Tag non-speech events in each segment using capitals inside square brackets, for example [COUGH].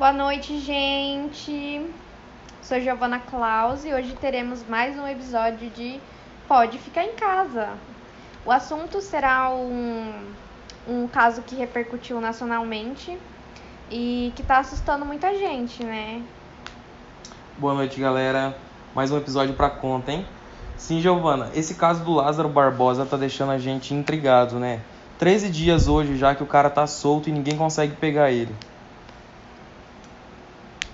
Boa noite, gente. Sou Giovana Claus e hoje teremos mais um episódio de Pode Ficar em Casa. O assunto será um, um caso que repercutiu nacionalmente e que tá assustando muita gente, né? Boa noite, galera. Mais um episódio pra conta, hein? Sim, Giovana, esse caso do Lázaro Barbosa tá deixando a gente intrigado, né? 13 dias hoje já que o cara tá solto e ninguém consegue pegar ele.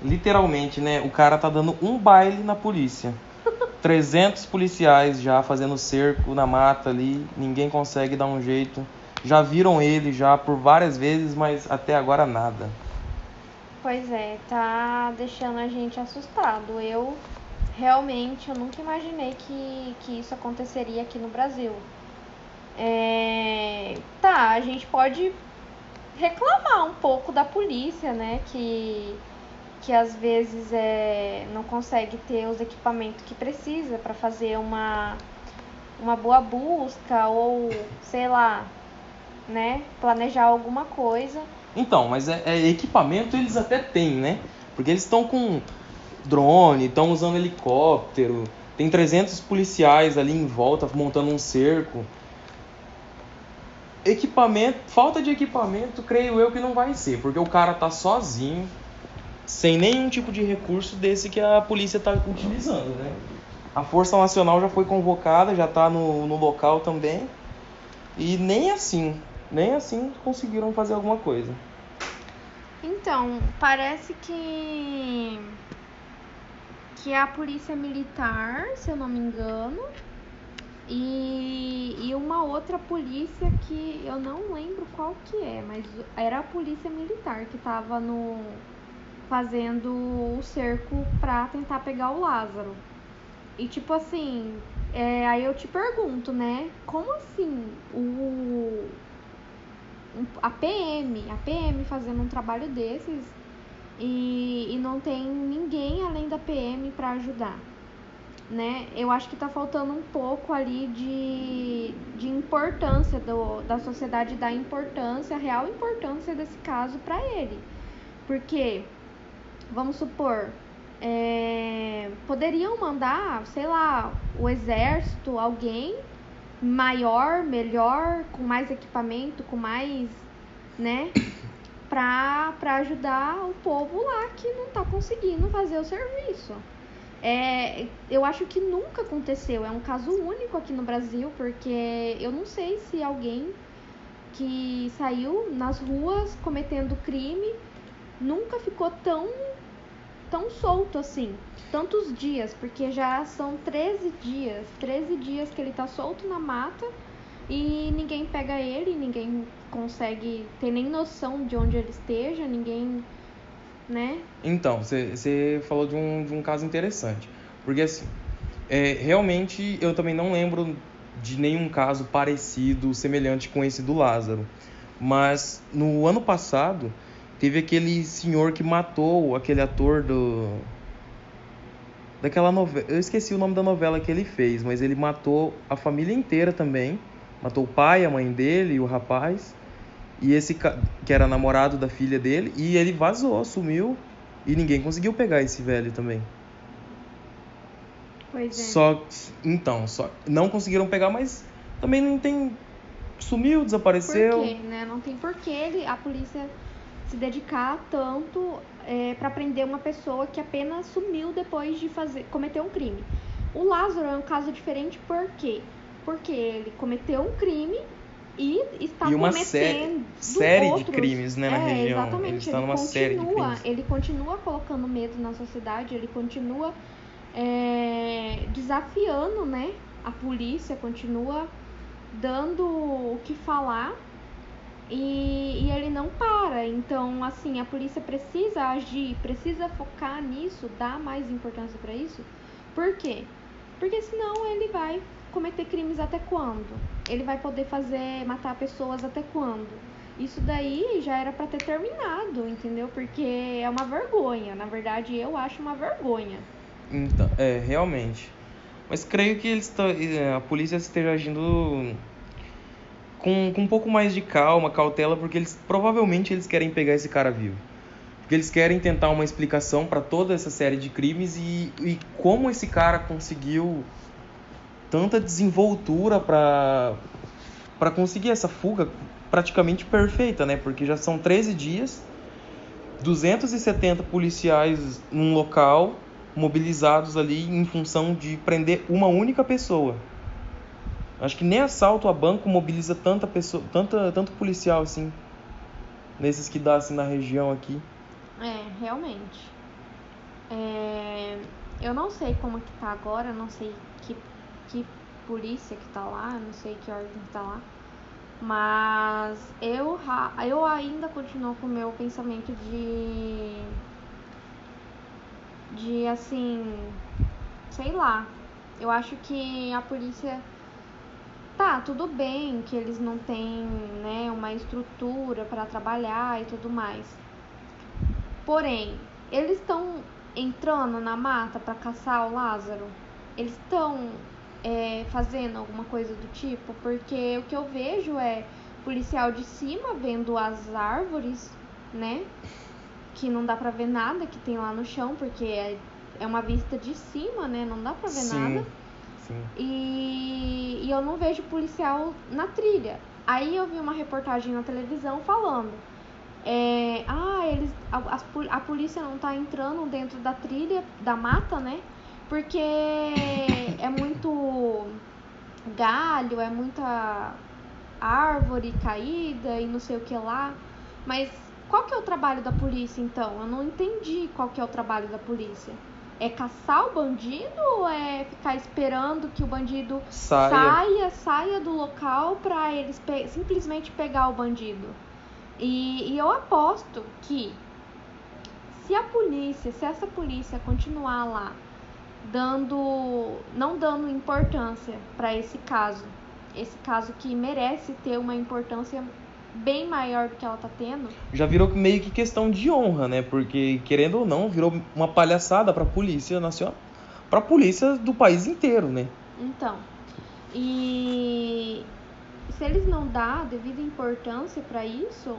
Literalmente, né? O cara tá dando um baile na polícia. [LAUGHS] 300 policiais já fazendo cerco na mata ali, ninguém consegue dar um jeito. Já viram ele já por várias vezes, mas até agora nada. Pois é, tá deixando a gente assustado. Eu realmente eu nunca imaginei que, que isso aconteceria aqui no Brasil. É, tá, a gente pode reclamar um pouco da polícia, né? Que, que às vezes é, não consegue ter os equipamentos que precisa para fazer uma, uma boa busca ou, sei lá, né? Planejar alguma coisa. Então, mas é, é equipamento eles até têm, né? Porque eles estão com drone, estão usando helicóptero, tem 300 policiais ali em volta montando um cerco. Equipamento, falta de equipamento, creio eu que não vai ser, porque o cara tá sozinho, sem nenhum tipo de recurso desse que a polícia tá utilizando, né? A Força Nacional já foi convocada, já tá no, no local também. E nem assim, nem assim conseguiram fazer alguma coisa. Então, parece que que é a polícia militar, se eu não me engano, e, e uma outra polícia que eu não lembro qual que é, mas era a polícia militar que estava no fazendo o cerco para tentar pegar o Lázaro. E tipo assim, é, aí eu te pergunto, né? Como assim o a PM, a PM fazendo um trabalho desses e, e não tem ninguém além da PM para ajudar. Né? Eu acho que está faltando um pouco ali de, de importância do, da sociedade dar importância, a real importância desse caso para ele. Porque, vamos supor, é, poderiam mandar, sei lá, o exército, alguém maior, melhor, com mais equipamento, com mais, né? [COUGHS] para ajudar o povo lá que não está conseguindo fazer o serviço. É, eu acho que nunca aconteceu, é um caso único aqui no Brasil, porque eu não sei se alguém que saiu nas ruas cometendo crime nunca ficou tão tão solto assim, tantos dias, porque já são 13 dias, 13 dias que ele tá solto na mata e ninguém pega ele, ninguém consegue ter nem noção de onde ele esteja, ninguém, né? Então, você falou de um, de um caso interessante, porque assim, é, realmente eu também não lembro de nenhum caso parecido, semelhante com esse do Lázaro, mas no ano passado teve aquele senhor que matou aquele ator do daquela novela, eu esqueci o nome da novela que ele fez, mas ele matou a família inteira também matou o pai, a mãe dele e o rapaz. E esse que era namorado da filha dele, e ele vazou, sumiu, e ninguém conseguiu pegar esse velho também. Pois é. Só então, só não conseguiram pegar, mas também não tem sumiu, desapareceu. Por quê, né? Não tem porquê ele, a polícia se dedicar tanto é, para prender uma pessoa que apenas sumiu depois de fazer cometer um crime. O Lázaro é um caso diferente porque porque ele cometeu um crime e está e uma cometendo série outros... de crimes né, na é, região. Exatamente. Ele, está ele numa continua, série de crimes. ele continua colocando medo na sociedade, ele continua é, desafiando, né, a polícia, continua dando o que falar e, e, ele não para. Então, assim, a polícia precisa agir, precisa focar nisso, dar mais importância para isso. Por quê? Porque senão ele vai cometer crimes até quando? Ele vai poder fazer, matar pessoas até quando? Isso daí já era para ter terminado, entendeu? Porque é uma vergonha. Na verdade, eu acho uma vergonha. Então, é, realmente. Mas creio que eles é, a polícia esteja agindo com, com um pouco mais de calma, cautela, porque eles provavelmente eles querem pegar esse cara vivo. porque eles querem tentar uma explicação para toda essa série de crimes e, e como esse cara conseguiu tanta desenvoltura para para conseguir essa fuga praticamente perfeita, né? Porque já são 13 dias, 270 policiais num local mobilizados ali em função de prender uma única pessoa. Acho que nem assalto a banco mobiliza tanta pessoa, tanta, tanto policial assim, nesses que dá assim na região aqui. É, realmente. É, eu não sei como que tá agora, não sei que, que polícia que tá lá, não sei que órgão que tá lá. Mas eu, eu ainda continuo com o meu pensamento de. De assim. Sei lá. Eu acho que a polícia. Tá, tudo bem que eles não têm né, uma estrutura para trabalhar e tudo mais. Porém, eles estão entrando na mata para caçar o Lázaro? Eles estão é, fazendo alguma coisa do tipo? Porque o que eu vejo é policial de cima vendo as árvores, né? Que não dá pra ver nada que tem lá no chão, porque é, é uma vista de cima, né? Não dá pra ver Sim. nada. E, e eu não vejo policial na trilha. Aí eu vi uma reportagem na televisão falando é, ah, eles, a, a, a, polícia não tá entrando dentro da trilha, da mata, né? Porque é muito galho, é muita árvore caída e não sei o que lá. Mas qual que é o trabalho da polícia então? Eu não entendi qual que é o trabalho da polícia. É caçar o bandido ou é ficar esperando que o bandido saia, saia, saia do local para eles pe simplesmente pegar o bandido? E, e eu aposto que se a polícia, se essa polícia continuar lá dando, não dando importância para esse caso, esse caso que merece ter uma importância bem maior do que ela tá tendo. Já virou meio que questão de honra, né? Porque querendo ou não, virou uma palhaçada para a polícia nacional, para a polícia do país inteiro, né? Então, e se eles não dão devida importância para isso,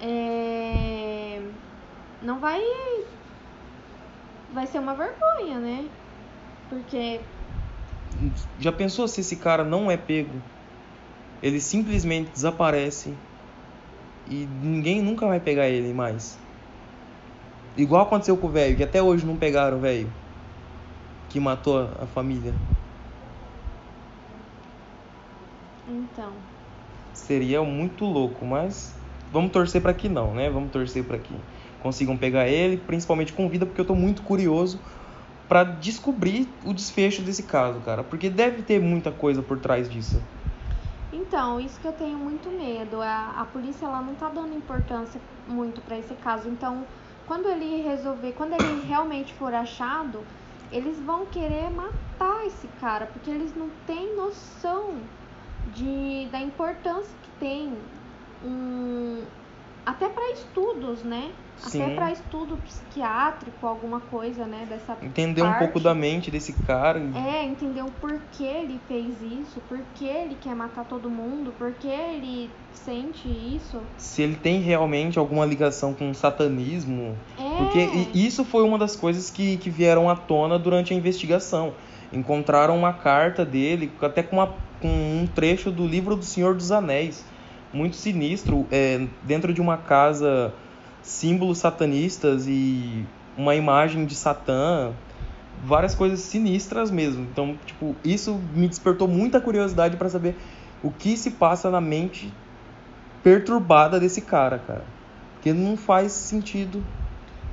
é... não vai vai ser uma vergonha, né? Porque já pensou se esse cara não é pego? Ele simplesmente desaparece e ninguém nunca vai pegar ele mais. Igual aconteceu com o velho, que até hoje não pegaram o velho que matou a família. Então. Seria muito louco, mas vamos torcer para que não, né? Vamos torcer para que consigam pegar ele, principalmente com vida, porque eu tô muito curioso para descobrir o desfecho desse caso, cara, porque deve ter muita coisa por trás disso. Então, isso que eu tenho muito medo. A, a polícia ela não tá dando importância muito para esse caso. Então, quando ele resolver, quando ele realmente for achado, eles vão querer matar esse cara, porque eles não têm noção de, da importância que tem um, até para estudos, né? Sim. Até para estudo psiquiátrico, alguma coisa, né? Dessa Entender parte. um pouco da mente desse cara. É, entender o porquê ele fez isso, porquê ele quer matar todo mundo, porquê ele sente isso. Se ele tem realmente alguma ligação com o satanismo. É. Porque isso foi uma das coisas que, que vieram à tona durante a investigação. Encontraram uma carta dele, até com, uma, com um trecho do livro do Senhor dos Anéis. Muito sinistro, é, dentro de uma casa símbolos satanistas e uma imagem de Satã, várias coisas sinistras mesmo. Então, tipo, isso me despertou muita curiosidade para saber o que se passa na mente perturbada desse cara, cara. Porque não faz sentido.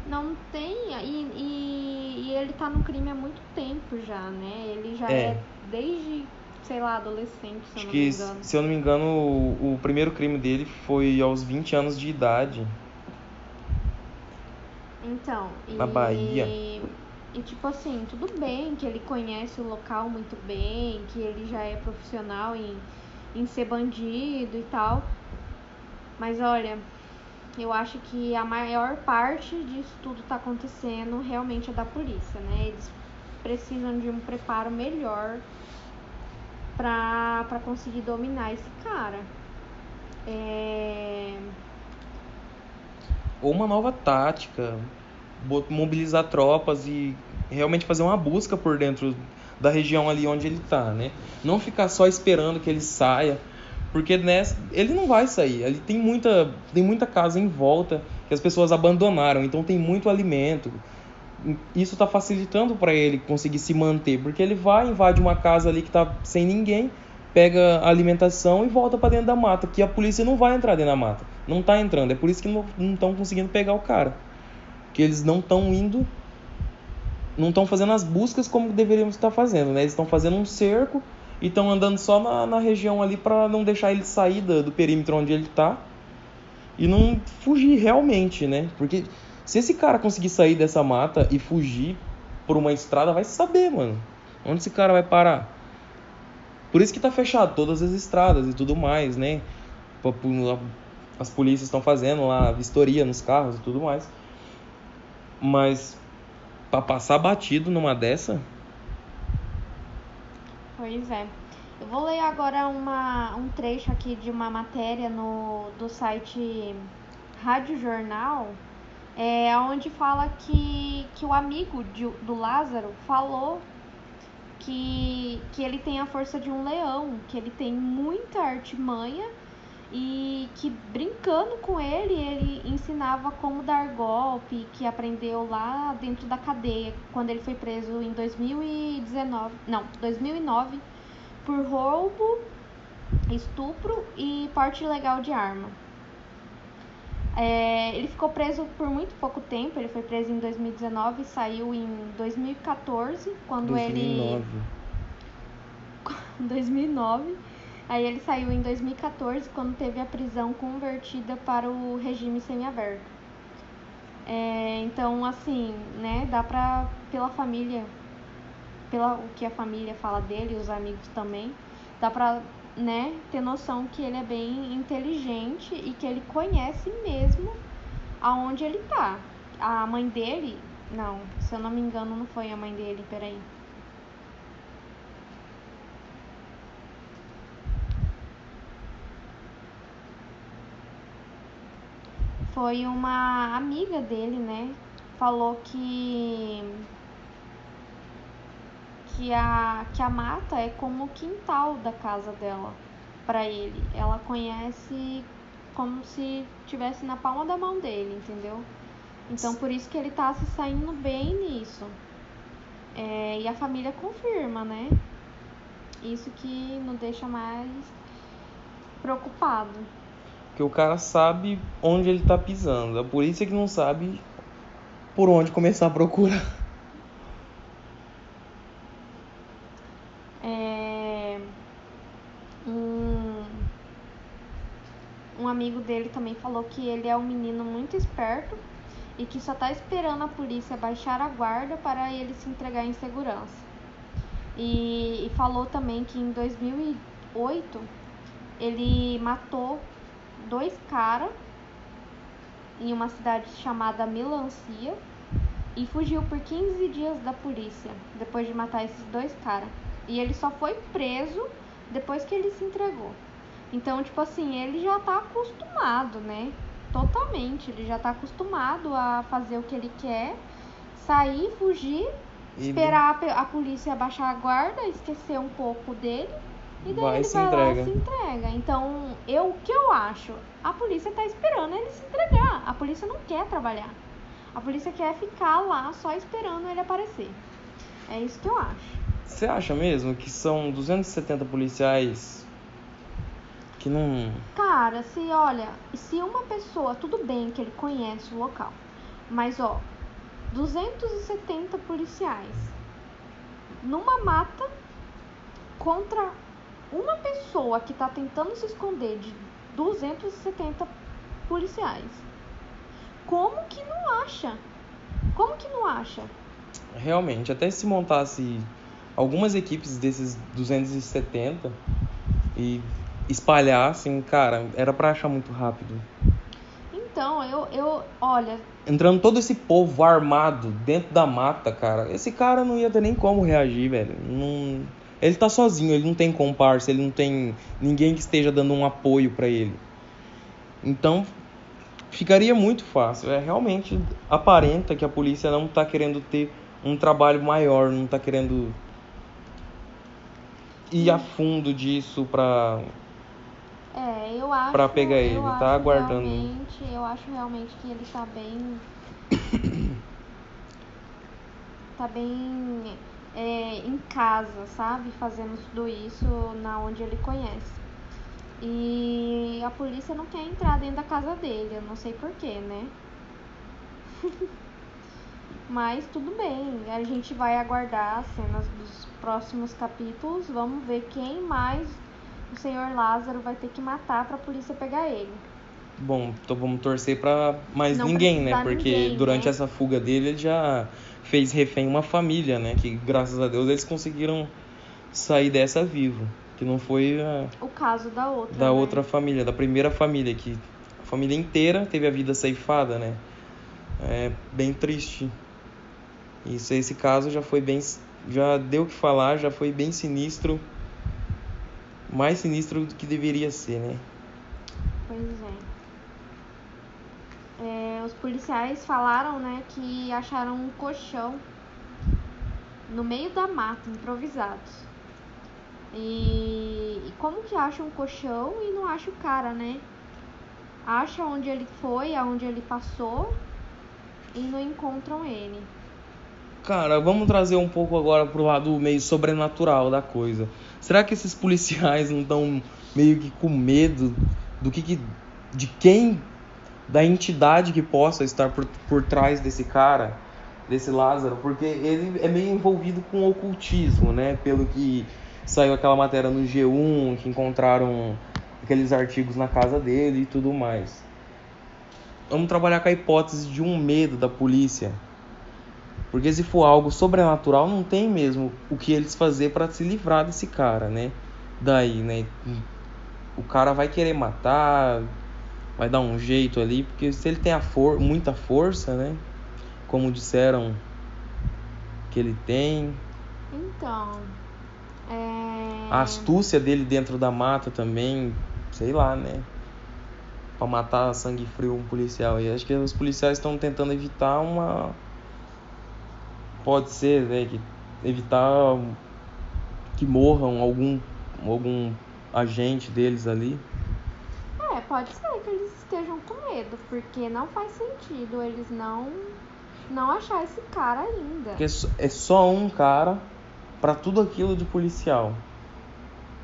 Não tem, e, e, e ele tá no crime há muito tempo já, né? Ele já É. é, desde, sei lá, adolescente, se eu Acho não que, me engano. se eu não me engano, o, o primeiro crime dele foi aos 20 anos de idade. Então, e, Na Bahia. E tipo assim, tudo bem que ele conhece o local muito bem, que ele já é profissional em, em ser bandido e tal. Mas olha, eu acho que a maior parte disso tudo tá acontecendo realmente é da polícia, né? Eles precisam de um preparo melhor pra, pra conseguir dominar esse cara. É... ou uma nova tática, mobilizar tropas e realmente fazer uma busca por dentro da região ali onde ele tá, né? Não ficar só esperando que ele saia, porque nessa, ele não vai sair. Ali tem muita, tem muita casa em volta que as pessoas abandonaram, então tem muito alimento. Isso está facilitando para ele conseguir se manter, porque ele vai invade uma casa ali que tá sem ninguém, pega alimentação e volta para dentro da mata, que a polícia não vai entrar dentro da mata. Não tá entrando, é por isso que não estão conseguindo pegar o cara. Que eles não estão indo não estão fazendo as buscas como deveríamos estar fazendo, né? Eles estão fazendo um cerco e estão andando só na, na região ali para não deixar ele sair do, do perímetro onde ele está e não fugir realmente, né? Porque se esse cara conseguir sair dessa mata e fugir por uma estrada, vai saber, mano. Onde esse cara vai parar? Por isso que tá fechado todas as estradas e tudo mais, né? As polícias estão fazendo lá vistoria nos carros e tudo mais. Mas para passar batido numa dessa? Pois é. Eu vou ler agora uma, um trecho aqui de uma matéria no, do site Rádio Jornal, é, onde fala que, que o amigo de, do Lázaro falou que, que ele tem a força de um leão, que ele tem muita artimanha e que brincando com ele, ele ensinava como dar golpe, que aprendeu lá dentro da cadeia, quando ele foi preso em 2019, não, 2009, por roubo, estupro e porte ilegal de arma. É, ele ficou preso por muito pouco tempo, ele foi preso em 2019 e saiu em 2014, quando 2009. ele. 2009 [LAUGHS] Aí ele saiu em 2014, quando teve a prisão convertida para o regime semiaberto. É, então, assim, né, dá pra, pela família, pela o que a família fala dele, os amigos também, dá pra, né, ter noção que ele é bem inteligente e que ele conhece mesmo aonde ele tá. A mãe dele, não, se eu não me engano, não foi a mãe dele, peraí. foi uma amiga dele, né? Falou que que a que a mata é como o quintal da casa dela para ele. Ela conhece como se tivesse na palma da mão dele, entendeu? Então por isso que ele tá se saindo bem nisso. É, e a família confirma, né? Isso que nos deixa mais preocupado. Porque o cara sabe onde ele tá pisando. A polícia que não sabe por onde começar a procurar. É... Um... um amigo dele também falou que ele é um menino muito esperto e que só tá esperando a polícia baixar a guarda para ele se entregar em segurança. E, e falou também que em 2008 ele matou dois caras em uma cidade chamada Melancia e fugiu por 15 dias da polícia depois de matar esses dois caras. E ele só foi preso depois que ele se entregou. Então, tipo assim, ele já tá acostumado, né? Totalmente. Ele já tá acostumado a fazer o que ele quer, sair, fugir, esperar a, a polícia baixar a guarda, esquecer um pouco dele e daí vai ele vai entrega. lá e se entrega. Então, eu, o que eu acho? A polícia tá esperando ele se entregar. A polícia não quer trabalhar. A polícia quer ficar lá só esperando ele aparecer. É isso que eu acho. Você acha mesmo que são 270 policiais que não. Cara, se olha, se uma pessoa, tudo bem que ele conhece o local, mas ó, 270 policiais numa mata contra uma pessoa que está tentando se esconder de 270 policiais, como que não acha? Como que não acha? Realmente, até se montasse algumas equipes desses 270 e espalhassem, cara, era para achar muito rápido. Então, eu, eu, olha. Entrando todo esse povo armado dentro da mata, cara, esse cara não ia ter nem como reagir, velho. Não ele tá sozinho, ele não tem comparsa, ele não tem ninguém que esteja dando um apoio para ele. Então, ficaria muito fácil. É realmente aparenta que a polícia não está querendo ter um trabalho maior, não está querendo ir a fundo disso para é, eu acho. Pra pegar ele, tá aguardando. Eu acho realmente que ele tá bem. [COUGHS] tá bem é, em casa, sabe? Fazendo tudo isso na onde ele conhece. E a polícia não quer entrar dentro da casa dele, eu não sei porquê, né? [LAUGHS] Mas tudo bem, a gente vai aguardar as cenas dos próximos capítulos. Vamos ver quem mais o senhor Lázaro vai ter que matar para a polícia pegar ele. Bom, então vamos torcer para mais Não ninguém, né? Porque ninguém, durante né? essa fuga dele ele já fez refém uma família, né? Que graças a Deus eles conseguiram sair dessa vivo. Que não foi a... o caso da outra. Da né? outra família, da primeira família, que a família inteira teve a vida ceifada, né? É bem triste. Isso, esse caso já foi bem. Já deu o que falar, já foi bem sinistro mais sinistro do que deveria ser, né? Pois é. é. Os policiais falaram, né, que acharam um colchão no meio da mata, improvisados. E, e como que acham um colchão e não acha o cara, né? Acha onde ele foi, aonde ele passou e não encontram ele. Cara, vamos trazer um pouco agora pro lado meio sobrenatural da coisa. Será que esses policiais não estão meio que com medo do que, que de quem da entidade que possa estar por, por trás desse cara, desse Lázaro, porque ele é meio envolvido com ocultismo, né? Pelo que saiu aquela matéria no G1, que encontraram aqueles artigos na casa dele e tudo mais. Vamos trabalhar com a hipótese de um medo da polícia porque se for algo sobrenatural, não tem mesmo o que eles fazer para se livrar desse cara, né? Daí, né? O cara vai querer matar, vai dar um jeito ali, porque se ele tem a for muita força, né? Como disseram que ele tem. Então, é... a astúcia dele dentro da mata também, sei lá, né? Para matar sangue frio um policial. E acho que os policiais estão tentando evitar uma pode ser né, que evitar que morram algum algum agente deles ali. É, pode ser que eles estejam com medo, porque não faz sentido eles não não achar esse cara ainda. Porque é só um cara para tudo aquilo de policial.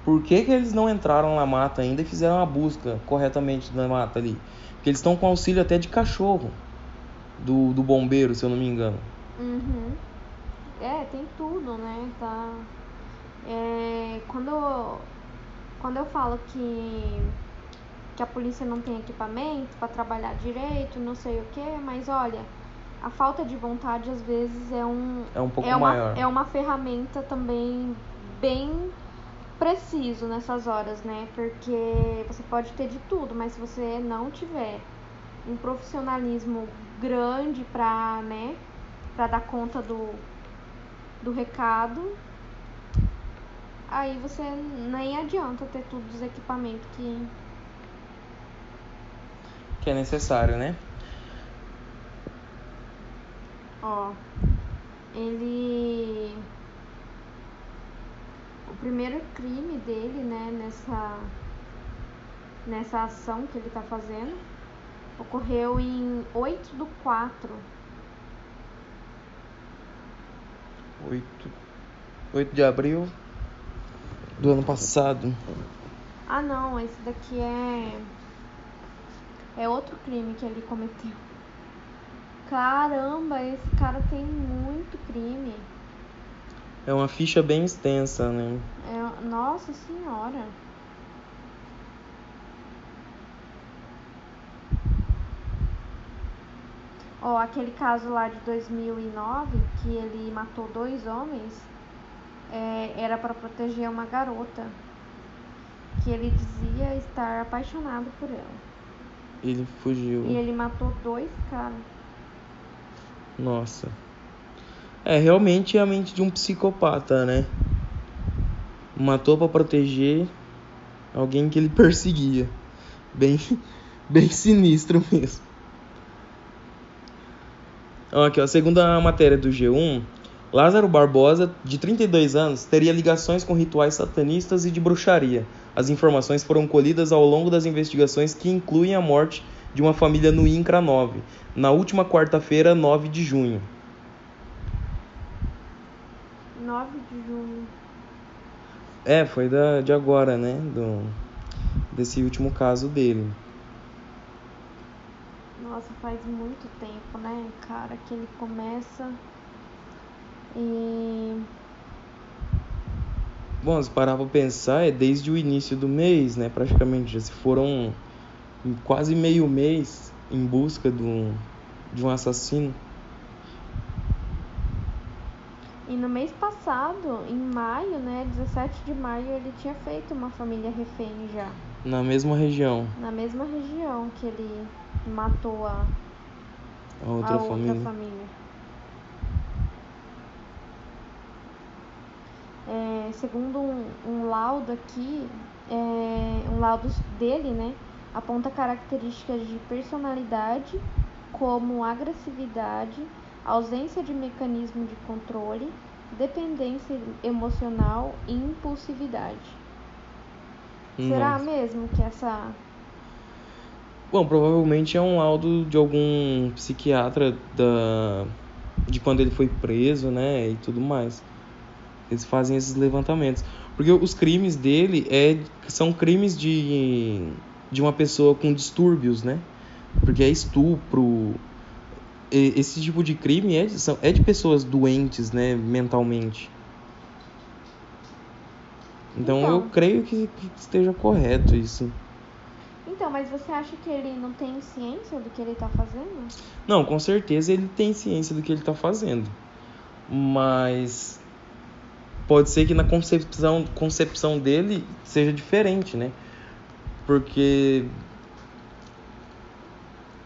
Por que, que eles não entraram na mata ainda e fizeram a busca corretamente na mata ali? Porque eles estão com auxílio até de cachorro do, do bombeiro, se eu não me engano. Uhum. É, tem tudo, né? Tá. É, quando, quando eu falo que, que a polícia não tem equipamento para trabalhar direito, não sei o que, mas olha, a falta de vontade às vezes é um. É um pouco é uma, maior. É uma ferramenta também bem preciso nessas horas, né? Porque você pode ter de tudo, mas se você não tiver um profissionalismo grande para, né, para dar conta do, do recado, aí você nem adianta ter todos os equipamentos que que é necessário, né? Ó, ele o primeiro crime dele, né, nessa nessa ação que ele tá fazendo, ocorreu em 8 do 4 8, 8 de abril do ano passado. Ah não, esse daqui é. É outro crime que ele cometeu. Caramba, esse cara tem muito crime. É uma ficha bem extensa, né? É, nossa senhora. Ó, aquele caso lá de 2009, que ele matou dois homens, é, era para proteger uma garota, que ele dizia estar apaixonado por ela. Ele fugiu. E ele matou dois caras. Nossa. É realmente a mente de um psicopata, né? Matou para proteger alguém que ele [LAUGHS] perseguia. Bem, bem sinistro mesmo. Aqui, ó, segundo a matéria do G1, Lázaro Barbosa, de 32 anos, teria ligações com rituais satanistas e de bruxaria. As informações foram colhidas ao longo das investigações que incluem a morte de uma família no INCRA 9, na última quarta-feira, 9 de junho. 9 de junho. É, foi da, de agora, né? Do, desse último caso dele. Nossa, faz muito tempo, né, cara, que ele começa e. Bom, se parar pra pensar, é desde o início do mês, né? Praticamente. Já se foram quase meio mês em busca de um, de um assassino. E no mês passado, em maio, né, 17 de maio, ele tinha feito uma família refém já. Na mesma região. Na mesma região que ele matou a, a outra, a família. outra família. É, segundo um, um, laudo aqui, é, um laudo dele, né, aponta características de personalidade como agressividade, ausência de mecanismo de controle, dependência emocional e impulsividade. Nossa. Será mesmo que essa. Bom, provavelmente é um laudo de algum psiquiatra da... de quando ele foi preso, né? E tudo mais. Eles fazem esses levantamentos. Porque os crimes dele é... são crimes de... de uma pessoa com distúrbios, né? Porque é estupro, esse tipo de crime é de, é de pessoas doentes, né, mentalmente. Então, então eu creio que, que, esteja correto isso. Então, mas você acha que ele não tem ciência do que ele está fazendo? Não, com certeza ele tem ciência do que ele está fazendo. Mas pode ser que na concepção, concepção dele seja diferente, né? Porque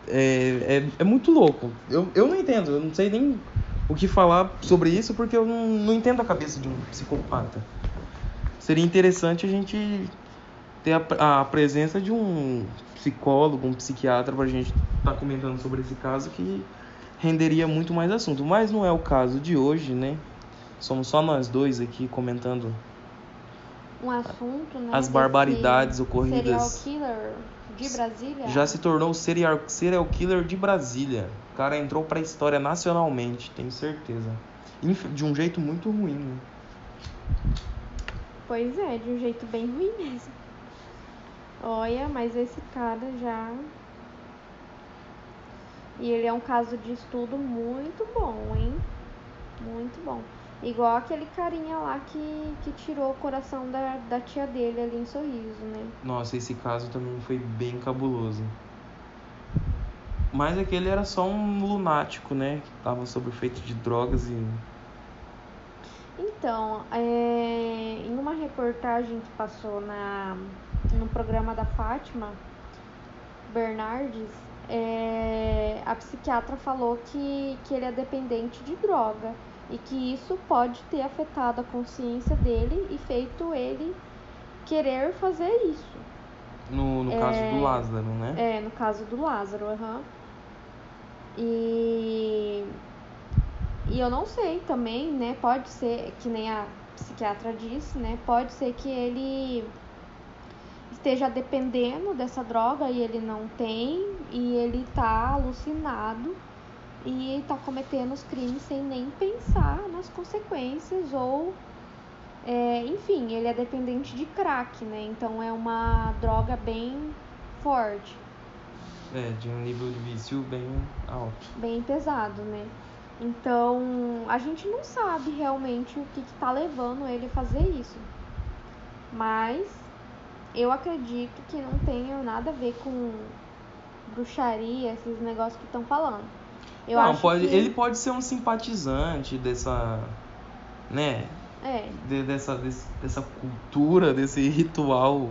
é, é, é muito louco. Eu, eu não entendo, eu não sei nem o que falar sobre isso porque eu não, não entendo a cabeça de um psicopata. Seria interessante a gente ter a, a presença de um psicólogo, um psiquiatra para a gente estar tá comentando sobre esse caso que renderia muito mais assunto. Mas não é o caso de hoje, né? Somos só nós dois aqui comentando um assunto, né? As barbaridades ocorridas. Serial killer de Brasília? Já se tornou o serial, serial killer de Brasília. O cara entrou pra história nacionalmente, tenho certeza. De um jeito muito ruim, né? Pois é, de um jeito bem ruim mesmo. Olha, mas esse cara já. E ele é um caso de estudo muito bom, hein? Muito bom. Igual aquele carinha lá que, que tirou o coração da, da tia dele ali em sorriso, né? Nossa, esse caso também foi bem cabuloso. Mas aquele era só um lunático, né? Que tava sob efeito de drogas e. Então, é, em uma reportagem que passou na, no programa da Fátima Bernardes, é, a psiquiatra falou que, que ele é dependente de droga e que isso pode ter afetado a consciência dele e feito ele querer fazer isso. No, no é, caso do Lázaro, né? É, no caso do Lázaro, aham. Uhum. E, e eu não sei também, né? Pode ser, que nem a psiquiatra disse, né? Pode ser que ele esteja dependendo dessa droga e ele não tem, e ele tá alucinado e está cometendo os crimes sem nem pensar nas consequências ou é, enfim, ele é dependente de crack, né? Então é uma droga bem forte. É, de um nível de vício bem alto. Bem pesado, né? Então a gente não sabe realmente o que está levando ele a fazer isso. Mas eu acredito que não tenha nada a ver com bruxaria, esses negócios que estão falando. Eu não, pode, que... ele pode ser um simpatizante dessa, né? É. De, dessa, desse, dessa cultura, desse ritual,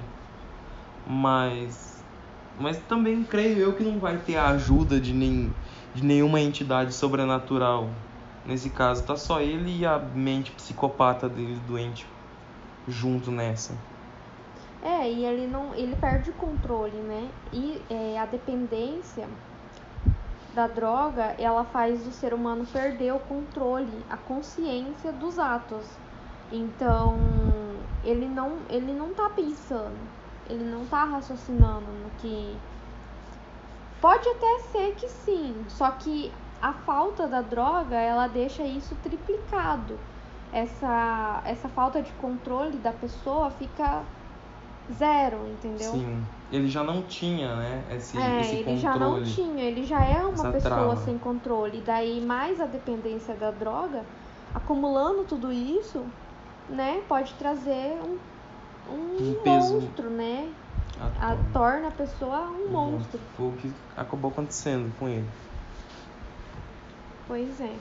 mas, mas também creio eu que não vai ter a ajuda de, nem, de nenhuma entidade sobrenatural. Nesse caso, tá só ele e a mente psicopata dele doente junto nessa. É, e ele não, ele perde o controle, né? E é, a dependência da droga, ela faz o ser humano perder o controle, a consciência dos atos. Então, ele não, ele não tá pensando, ele não tá raciocinando no que pode até ser que sim, só que a falta da droga, ela deixa isso triplicado. Essa essa falta de controle da pessoa fica zero, entendeu? Sim. Ele já não tinha, né? Esse, é, esse ele controle. já não tinha, ele já é uma pessoa trava. sem controle. Daí mais a dependência da droga, acumulando tudo isso, né, pode trazer um, um, Um monstro, né? A A, torna. a pessoa um monstro. Foi o que acabou acontecendo com ele. Pois é.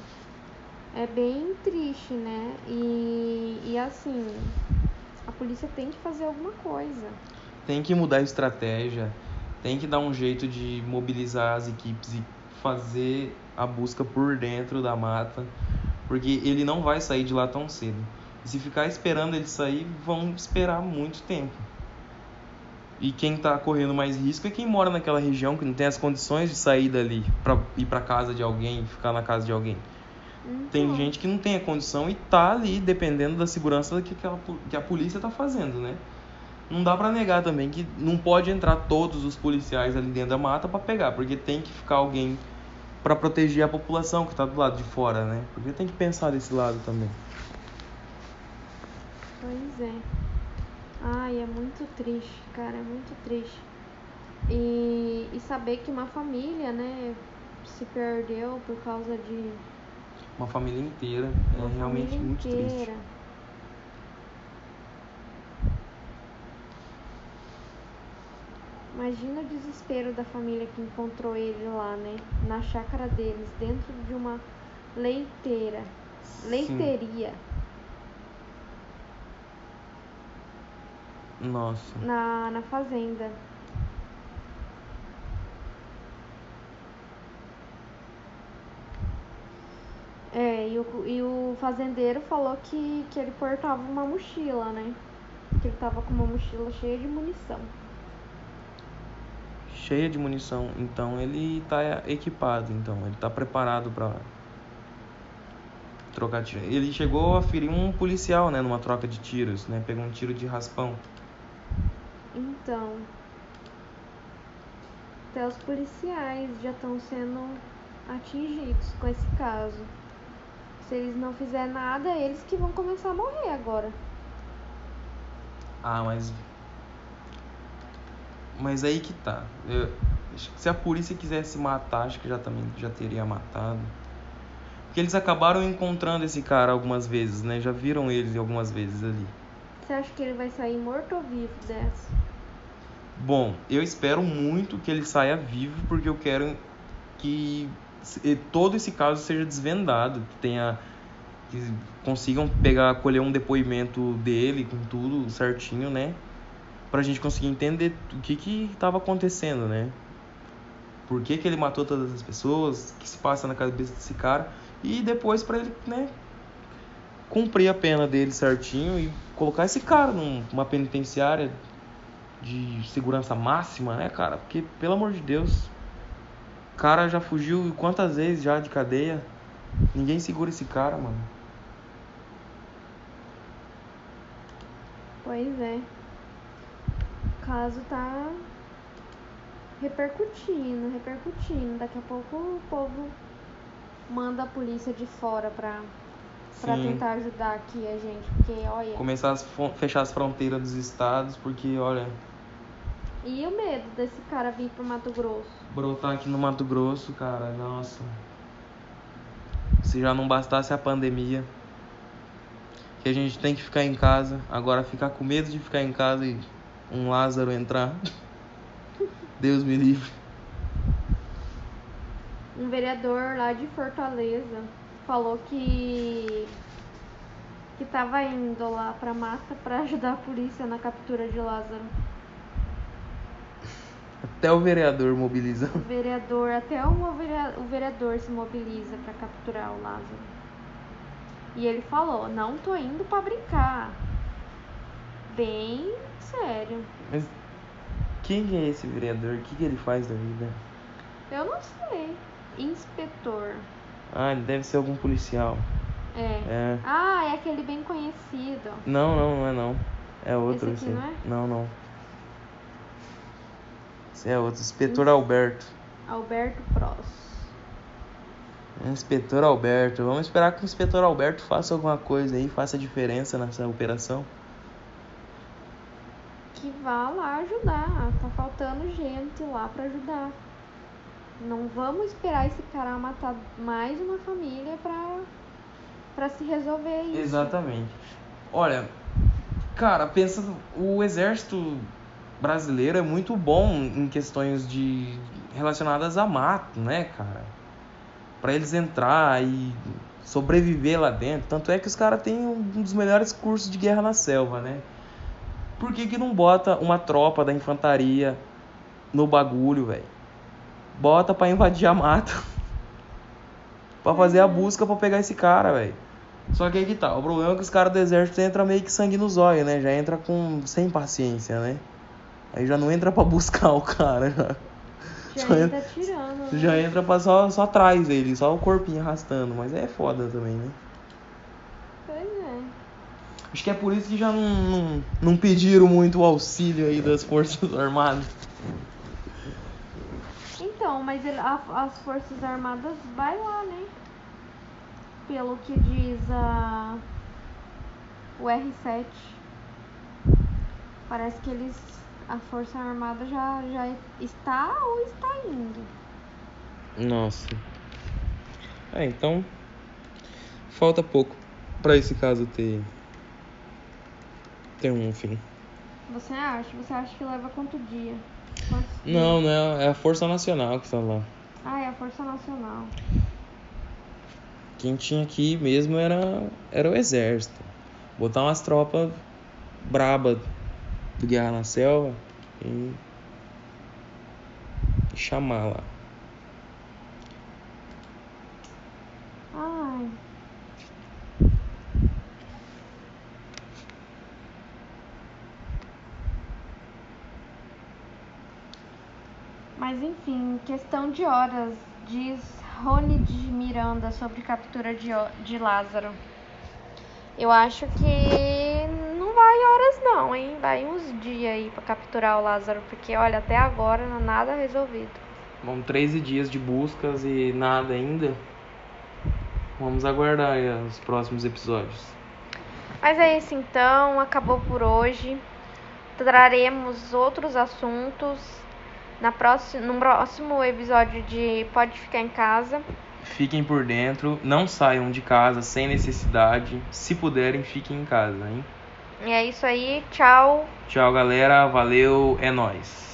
É bem triste, né? E, e assim, polícia tem que fazer alguma coisa. Tem que mudar a estratégia, tem que dar um jeito de mobilizar as equipes e fazer a busca por dentro da mata, porque ele não vai sair de lá tão cedo. E se ficar esperando ele sair, vão esperar muito tempo. E quem tá correndo mais risco é quem mora naquela região que não tem as condições de sair dali para ir para casa de alguém, ficar na casa de alguém. Tem Então, gente que não tem a condição e tá ali dependendo da segurança que, aquela, que a polícia tá fazendo, né? Não dá pra negar também que não pode entrar todos os policiais ali dentro da mata pra pegar, porque tem que ficar alguém pra proteger a população que tá do lado de fora, né? Porque tem que pensar desse lado também. Pois é. Ai, é muito triste, cara, é muito triste. E, e saber que uma família, né, se perdeu por causa de Uma família inteira uma é realmente família muito inteira. triste. Imagina o desespero da família que encontrou ele lá, né? Na chácara deles, dentro de uma leiteira. Leiteria. Nossa. Na, na fazenda. É, e o, e o fazendeiro falou que, que ele portava uma mochila, né? Que ele tava com uma mochila cheia de munição. Cheia de munição, então ele tá equipado, então ele tá preparado pra trocar tiro. Ele chegou a ferir um policial, né, numa troca de tiros, né? Pegou um tiro de raspão. Então, até os policiais já estão sendo atingidos com esse caso. Se eles não fizerem nada, eles que vão começar a morrer agora. Ah, mas. Mas aí que tá. Eu- se a polícia quisesse matar, acho que já também já teria matado. Porque eles acabaram encontrando esse cara algumas vezes, né? Já viram ele algumas vezes ali. Você acha que ele vai sair morto ou vivo dessa? Bom, eu espero muito que ele saia vivo, porque eu quero que todo esse caso seja desvendado, tenha que consigam pegar, colher um depoimento dele com tudo certinho, né? Pra gente conseguir entender o que que estava acontecendo, né? Por que que ele matou todas as pessoas, o que se passa na cabeça desse cara e depois pra ele, né, cumprir a pena dele certinho e colocar esse cara num- numa penitenciária de segurança máxima, né, cara? Porque, pelo amor de Deus, cara já fugiu quantas vezes já de cadeia? Ninguém segura esse cara, mano. Pois é. O caso tá repercutindo, repercutindo. Daqui a pouco o povo manda a polícia de fora pra, pra tentar ajudar aqui a gente. Porque, olha. Começar a fechar as fronteiras dos estados, porque, olha, E o medo desse cara vir pro Mato Grosso? brotar aqui no Mato Grosso, cara, nossa. Se já não bastasse a pandemia, que a gente tem que ficar em casa, agora ficar com medo de ficar em casa e um Lázaro entrar. [LAUGHS] Deus me livre. Um vereador lá de Fortaleza falou que que tava indo lá pra mata pra ajudar a polícia na captura de Lázaro. Até o vereador mobiliza. O vereador, até o verea- o vereador se mobiliza pra capturar o Lázaro. E ele falou: "Não tô indo pra brincar". Bem sério. Mas quem é esse vereador? O que, que ele faz da vida? Eu não sei. inspetor. Ah, ele deve ser algum policial. É. É. Ah, é aquele bem conhecido. Não, não, não é não. É outro. Esse aqui, esse. não é? Não, não. Esse é outro. Inspetor Alberto. Alberto Pross. Inspetor Alberto. Vamos esperar que o Inspetor Alberto faça alguma coisa aí, faça diferença nessa operação. Que vá lá ajudar. Tá faltando gente lá pra ajudar. Não vamos esperar esse cara matar mais uma família pra, pra se resolver isso. Exatamente. Olha, cara, pensa, o exército brasileiro é muito bom em questões de relacionadas a mato, né, cara? Pra eles entrar e sobreviver lá dentro. Tanto é que os caras têm um dos melhores cursos de guerra na selva, né? Por que, que não bota uma tropa da infantaria no bagulho, velho? Bota pra invadir a mata. [LAUGHS] pra fazer a busca pra pegar esse cara, velho. Só que aí que tá. O problema é que os caras do exército entram meio que sangue no zóio, né? Já entra com sem paciência, né? Aí já não entra pra buscar [LAUGHS] o cara. Já, Já Só entra tirando. né? já entra pra só, só atrás dele, só o corpinho arrastando. Mas é foda também, né? Pois é. Acho que é por isso que já não, não, não pediram muito o auxílio aí das Forças Armadas. Então, mas ele- a- as Forças Armadas vai lá, né? Pelo que diz a o R7. Parece que eles a Força Armada já, já está ou está indo. Nossa. É, então. Falta pouco pra esse caso ter. ter um fim. Você acha? Você acha que leva quanto dia? Quantos Não, não é, é a Força Nacional que tá lá. Ah, é a Força Nacional. Quem tinha aqui mesmo era, era o exército. Botar umas tropas braba do Guerra na Selva e, chamar lá. Ai. Mas enfim, questão de horas, diz Rony de Miranda sobre captura de, de Lázaro. Eu acho que não, hein? Vai uns dias aí pra capturar o Lázaro, porque olha, até agora não nada resolvido. Vão 13 dias de buscas e nada ainda. Vamos aguardar os próximos episódios. Mas é isso então, acabou por hoje. Traremos outros assuntos na próxima, no próximo episódio de Pode Ficar em Casa. Fiquem por dentro, não saiam de casa sem necessidade. Se puderem, fiquem em casa, hein? E é isso aí, tchau. Tchau, galera. Valeu, é nóis.